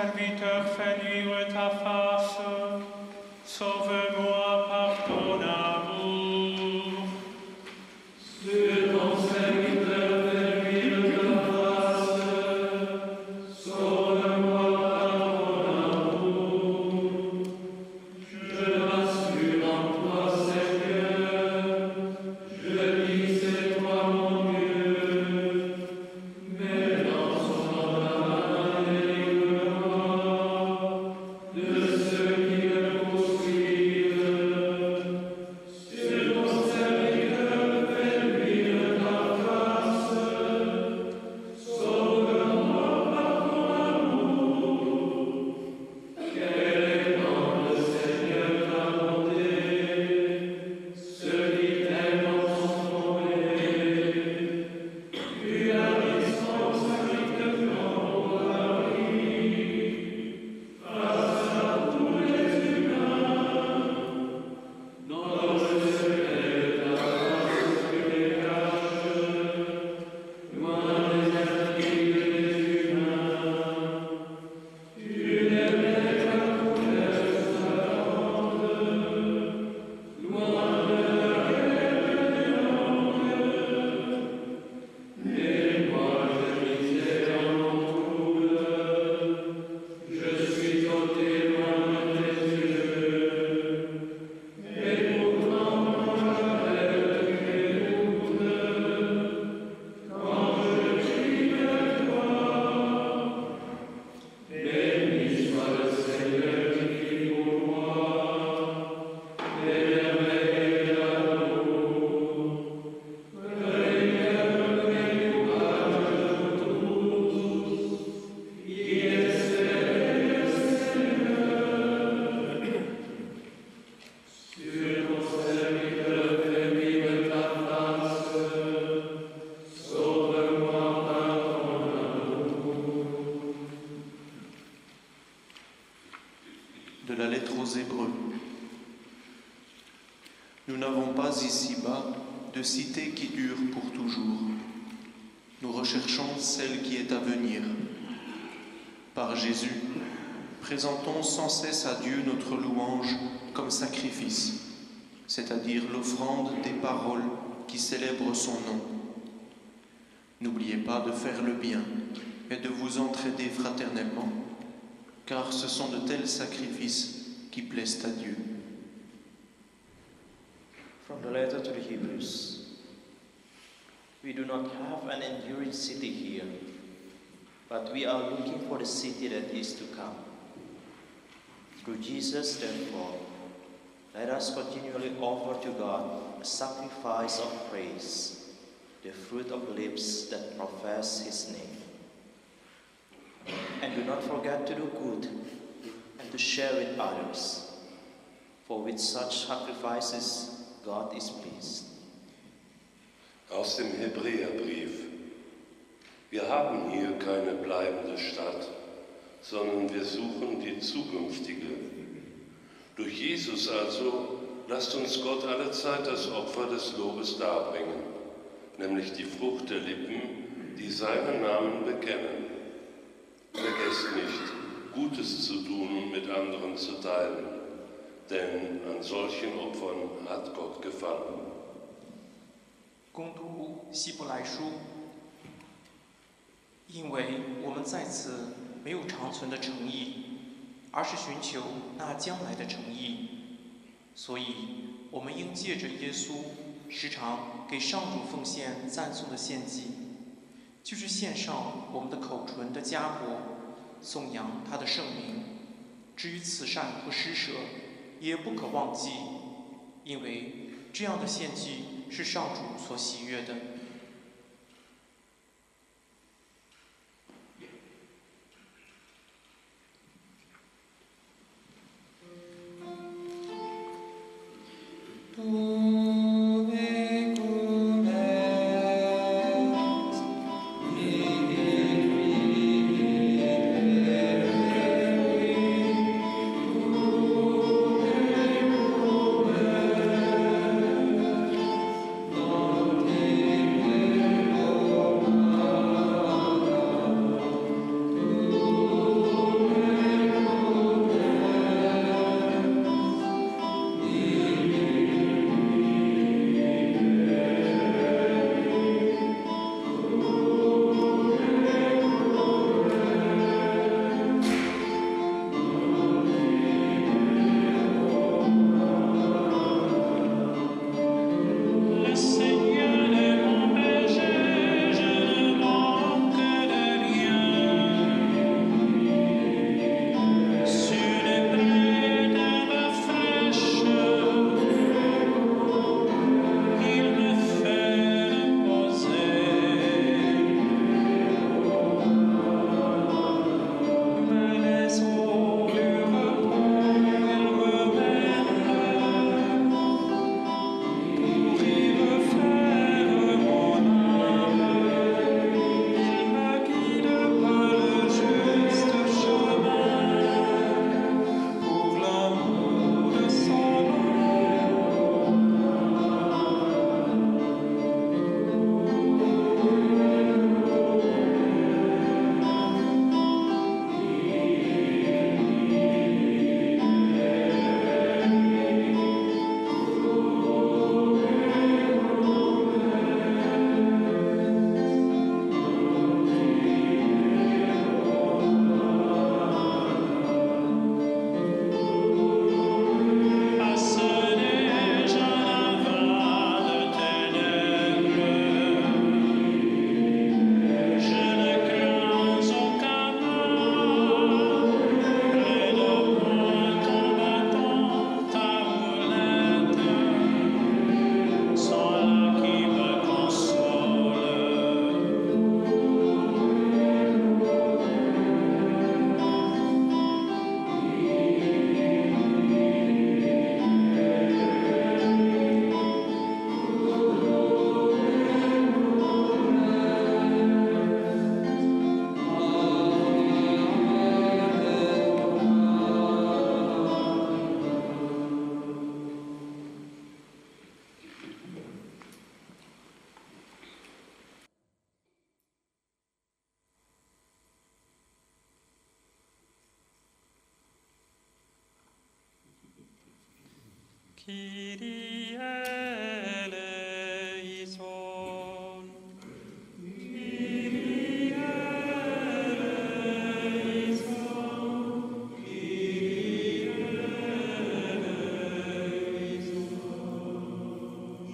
Vermieter verliert. De la lettre aux Hébreux. Nous n'avons pas ici-bas de cité qui dure pour toujours. Nous recherchons celle qui est à venir. Par Jésus, présentons sans cesse à Dieu notre louange comme sacrifice, c'est-à-dire l'offrande des paroles qui célèbrent son nom. N'oubliez pas de faire le bien et de vous entraider fraternellement car ce sont de tels sacrifices qui plaisent à Dieu. From the letter to the Hebrews We do not have an enduring city here, but we are looking for the city that is to come. Through Jesus, therefore, let us continually offer to God a sacrifice of praise, the fruit of lips that profess His name. And do not forget to do good and to share with others, for with such sacrifices God is pleased. Aus dem Hebräerbrief. Wir haben hier keine bleibende Stadt, sondern wir suchen die zukünftige. Durch Jesus also lasst uns Gott allezeit das Opfer des Lobes darbringen. nämlich die Frucht der Lippen, die seinen Namen bekennen. 攻读希伯来书，因为我们在此没有长存的诚意，而是寻求那将来的诚意，所以我们应借着耶稣时常给上主奉献赞颂的献祭，就是献上我们的口唇的家国，颂扬他的圣名。至于慈善和施舍，也不可忘记，因为这样的献祭是上主所喜悦的。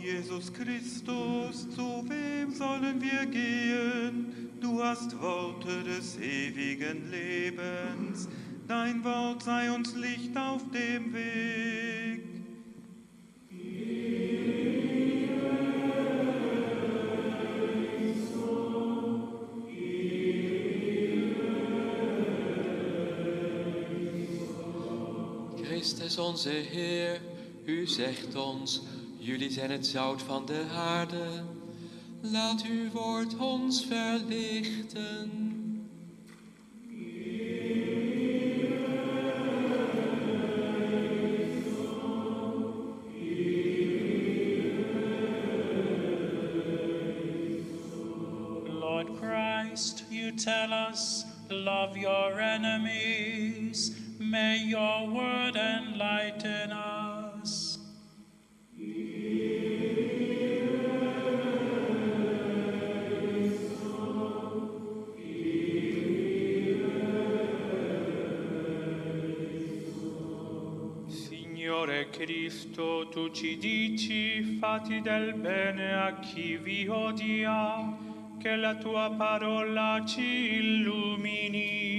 Jesus Christus, zu wem sollen wir gehen? Du hast Worte des ewigen Lebens. Christus onze Heer, u zegt ons, jullie zijn het zout van de aarde. Laat uw woord ons verlichten. tell us, love your enemies. May your word enlighten us. Signore Cristo, tu ci dici, fatti del bene a chi vi odia, che la tua parola ci illumini.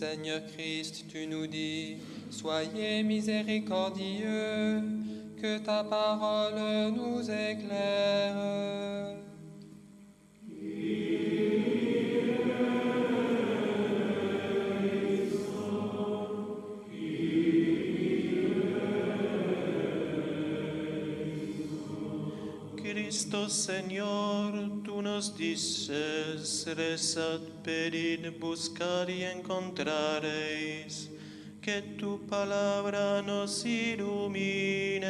Seigneur Christ, tu nous dis, soyez miséricordieux, que ta parole nous éclaire. Cristo Señor, tú nos dices, rezad, pedid, buscar y encontraréis, que tu palabra nos ilumine.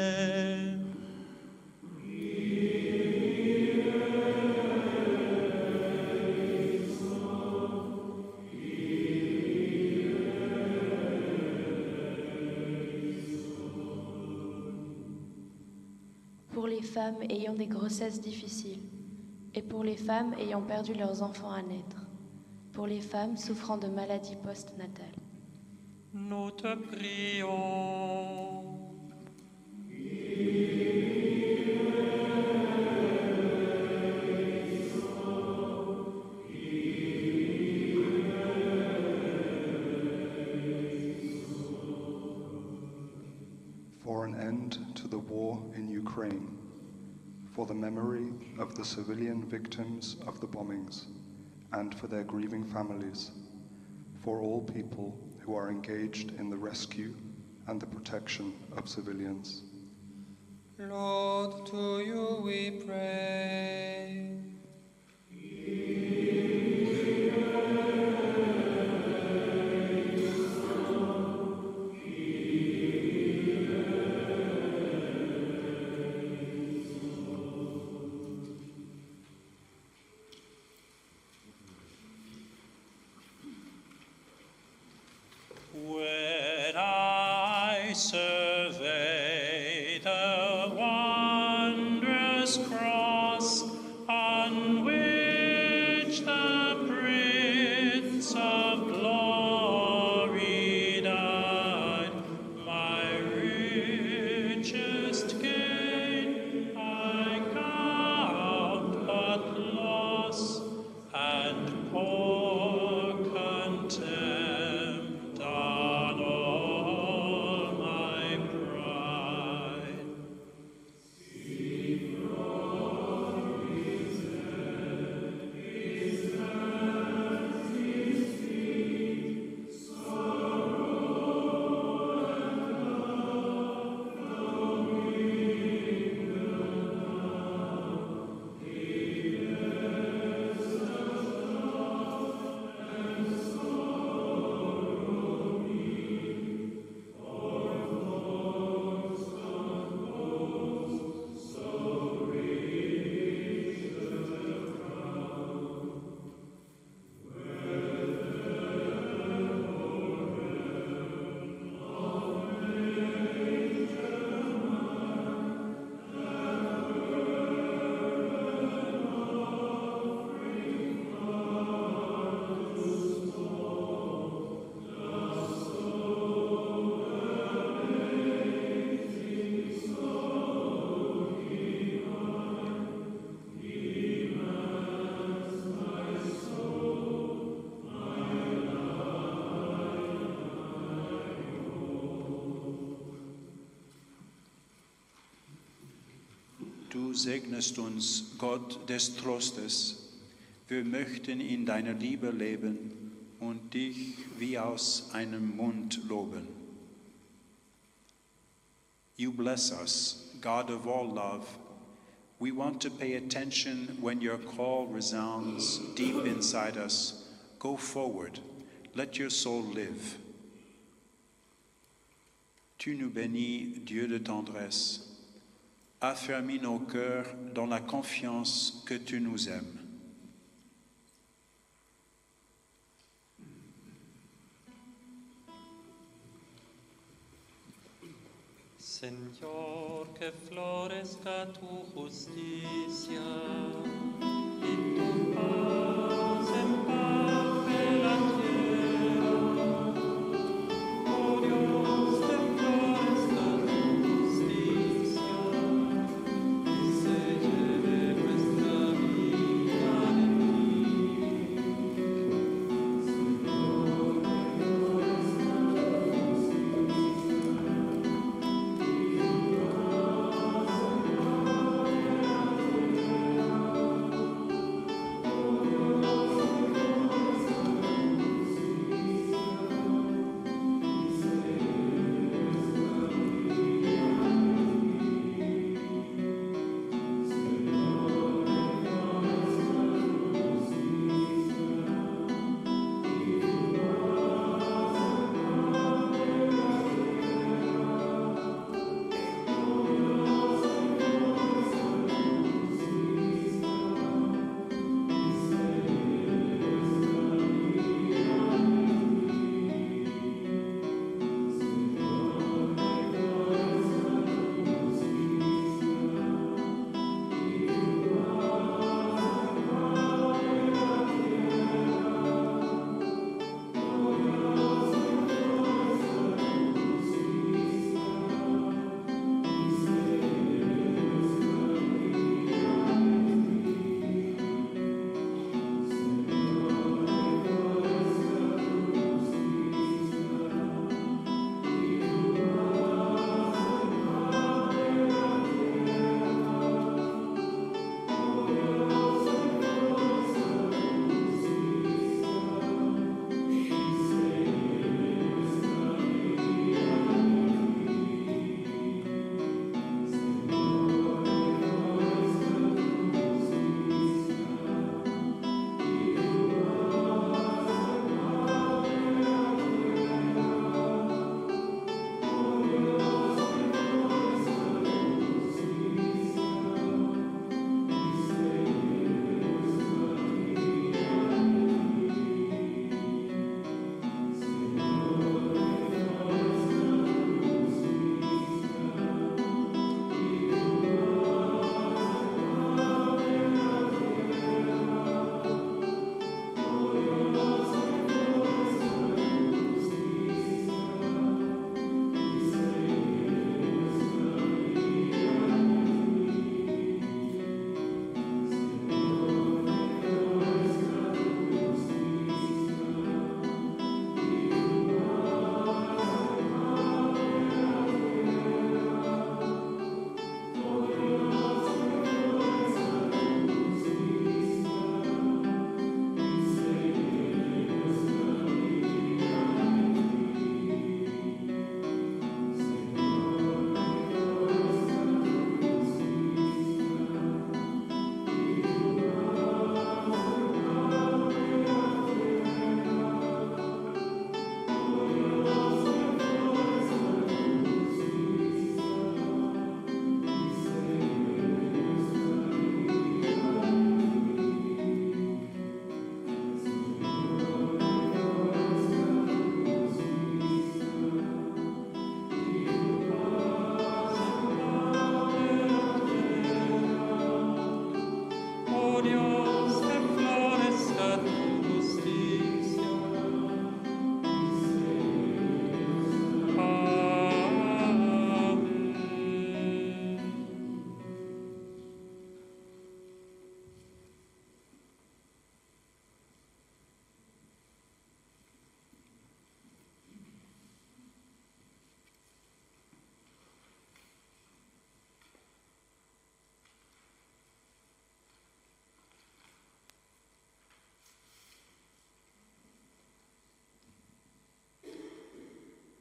pour les femmes ayant des grossesses difficiles, et pour les femmes ayant perdu leurs enfants à naître, pour les femmes souffrant de maladies postnatales. Nous te prions. for an end to the war in Ukraine, for the memory of the civilian victims of the bombings, and for their grieving families, for all people who are engaged in the rescue and the protection of civilians. Lord, to you we pray. segnest uns, Gott des Trostes. Wir möchten in deiner Liebe leben und dich wie aus einem Mund loben. You bless us, God of all love. We want to pay attention when your call resounds deep inside us. Go forward, let your soul live. Tu nous bénis, Dieu de tendresse. affermis nos cœurs dans la confiance que tu nous aimes. Señor, que florezca tu justicia y tu paz.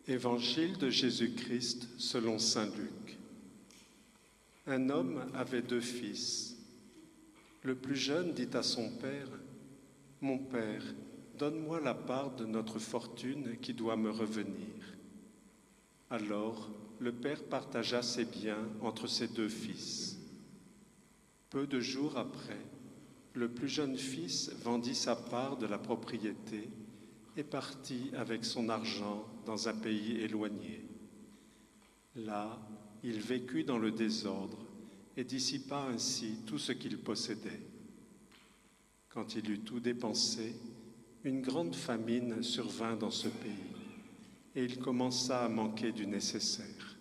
Évangile de Jésus-Christ selon Saint Luc. Un homme avait deux fils. Le plus jeune dit à son père, Mon père, donne-moi la part de notre fortune qui doit me revenir. Alors le père partagea ses biens entre ses deux fils. Peu de jours après, le plus jeune fils vendit sa part de la propriété et partit avec son argent dans un pays éloigné. Là, il vécut dans le désordre et dissipa ainsi tout ce qu'il possédait. Quand il eut tout dépensé, une grande famine survint dans ce pays et il commença à manquer du nécessaire.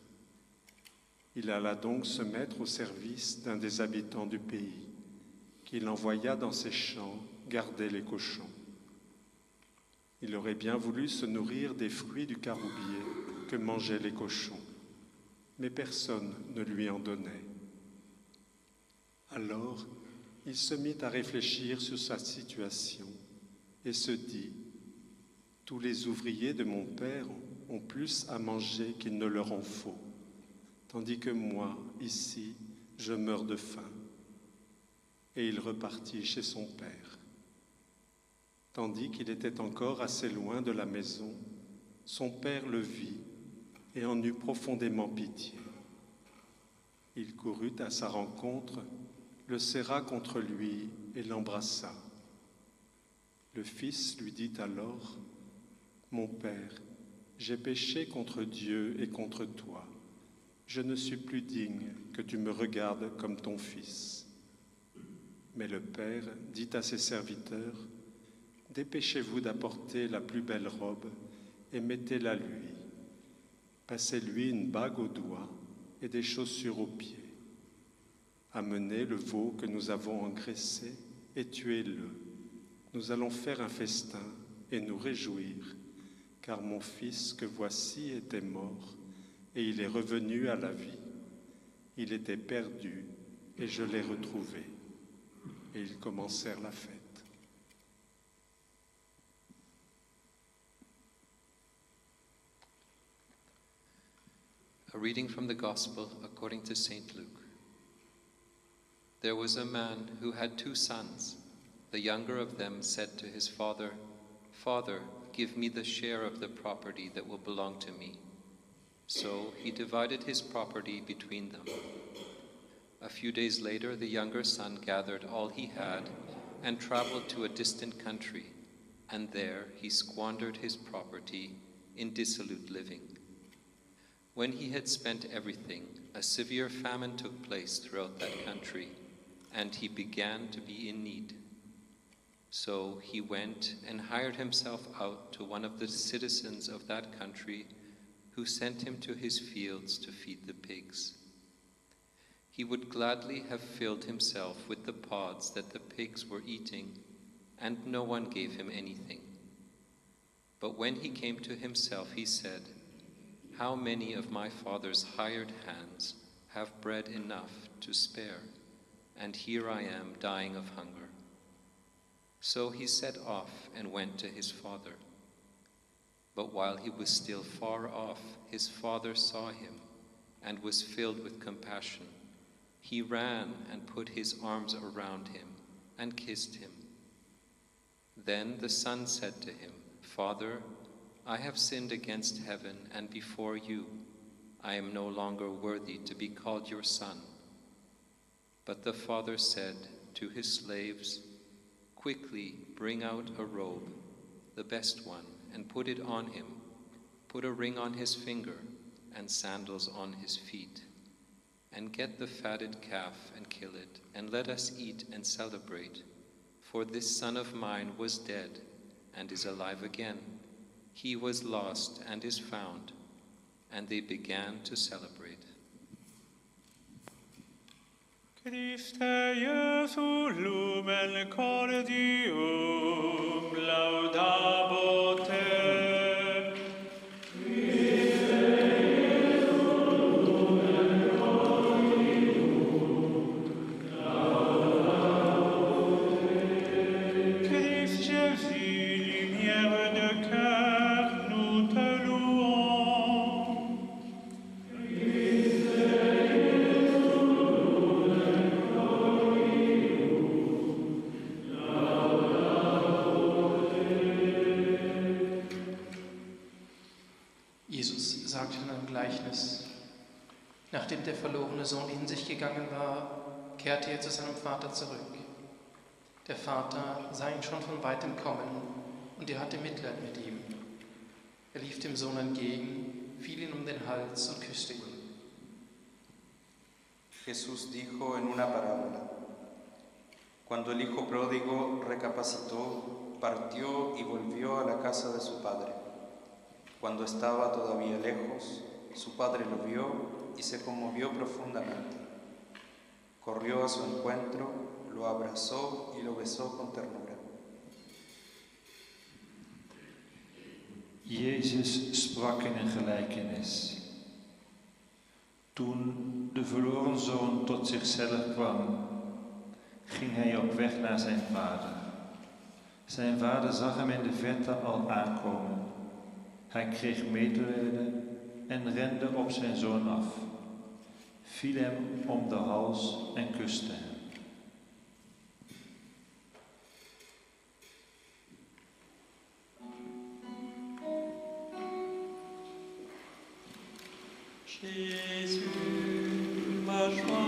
Il alla donc se mettre au service d'un des habitants du pays, qu'il envoya dans ses champs garder les cochons. Il aurait bien voulu se nourrir des fruits du caroubier que mangeaient les cochons, mais personne ne lui en donnait. Alors, il se mit à réfléchir sur sa situation et se dit, Tous les ouvriers de mon père ont plus à manger qu'il ne leur en faut, tandis que moi, ici, je meurs de faim. Et il repartit chez son père. Tandis qu'il était encore assez loin de la maison, son père le vit et en eut profondément pitié. Il courut à sa rencontre, le serra contre lui et l'embrassa. Le fils lui dit alors, Mon père, j'ai péché contre Dieu et contre toi. Je ne suis plus digne que tu me regardes comme ton fils. Mais le père dit à ses serviteurs, Dépêchez-vous d'apporter la plus belle robe et mettez-la lui. Passez-lui une bague au doigt et des chaussures aux pieds. Amenez le veau que nous avons engraissé et tuez-le. Nous allons faire un festin et nous réjouir, car mon fils que voici était mort et il est revenu à la vie. Il était perdu et je l'ai retrouvé. Et ils commencèrent la fête. Reading from the Gospel according to St. Luke. There was a man who had two sons. The younger of them said to his father, Father, give me the share of the property that will belong to me. So he divided his property between them. A few days later, the younger son gathered all he had and traveled to a distant country, and there he squandered his property in dissolute living. When he had spent everything, a severe famine took place throughout that country, and he began to be in need. So he went and hired himself out to one of the citizens of that country, who sent him to his fields to feed the pigs. He would gladly have filled himself with the pods that the pigs were eating, and no one gave him anything. But when he came to himself, he said, How many of my father's hired hands have bread enough to spare, and here I am dying of hunger? So he set off and went to his father. But while he was still far off, his father saw him and was filled with compassion. He ran and put his arms around him and kissed him. Then the son said to him, Father, I have sinned against heaven and before you. I am no longer worthy to be called your son. But the father said to his slaves, Quickly bring out a robe, the best one, and put it on him. Put a ring on his finger and sandals on his feet. And get the fatted calf and kill it, and let us eat and celebrate. For this son of mine was dead and is alive again. He was lost and is found. And they began to celebrate. Christe Jesu lumen cordium verlorene Sohn in sich gegangen war, kehrte er zu seinem Vater zurück. Der Vater sah ihn schon von weitem kommen und er hatte Mitleid mit ihm. Er lief dem Sohn entgegen, fiel ihm um den Hals und küsste ihn. Jesús dijo en una parábola, cuando el hijo pródigo recapacitó, partió y volvió a la casa de su padre. Cuando estaba todavía lejos, su padre lo vio y se conmovió profundamente. Corrió a su encuentro, lo abrazó y lo besó con ternura. Jezus sprak in een gelijkenis. Toen de verloren zoon tot zichzelf kwam, ging hij op weg naar zijn vader. Zijn vader zag hem in de verte al aankomen. Hij kreeg medelijden en rende op zijn zoon af, viel hem om de hals en kuste hem. Jésus, ma joie,